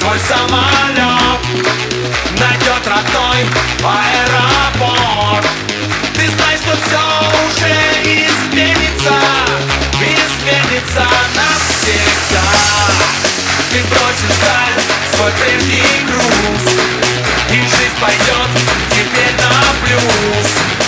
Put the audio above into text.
Твой самолет найдет родной аэропорт. Ты знаешь, что все уже изменится Изменится навсегда. Ты бросишь даль свой прежний груз И жизнь пойдет теперь на плюс.